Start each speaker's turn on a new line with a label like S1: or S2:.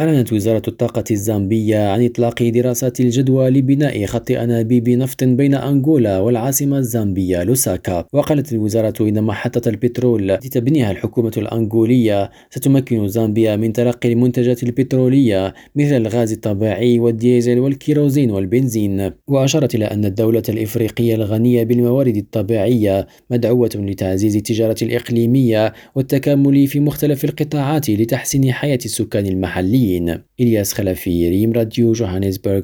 S1: أعلنت وزارة الطاقة الزامبية عن إطلاق دراسات الجدوى لبناء خط أنابيب نفط بين أنغولا والعاصمة الزامبية لوساكا. وقالت الوزارة إن محطة البترول التي تبنيها الحكومة الأنغولية ستمكن زامبيا من تلقي المنتجات البترولية مثل الغاز الطبيعي والديزل والكيروزين والبنزين. وأشارت إلى أن الدولة الإفريقية الغنية بالموارد الطبيعية مدعوة لتعزيز التجارة الإقليمية والتكامل في مختلف القطاعات لتحسين حياة السكان المحليين إلياس خلفي ريم راديو جوهانسبرغ.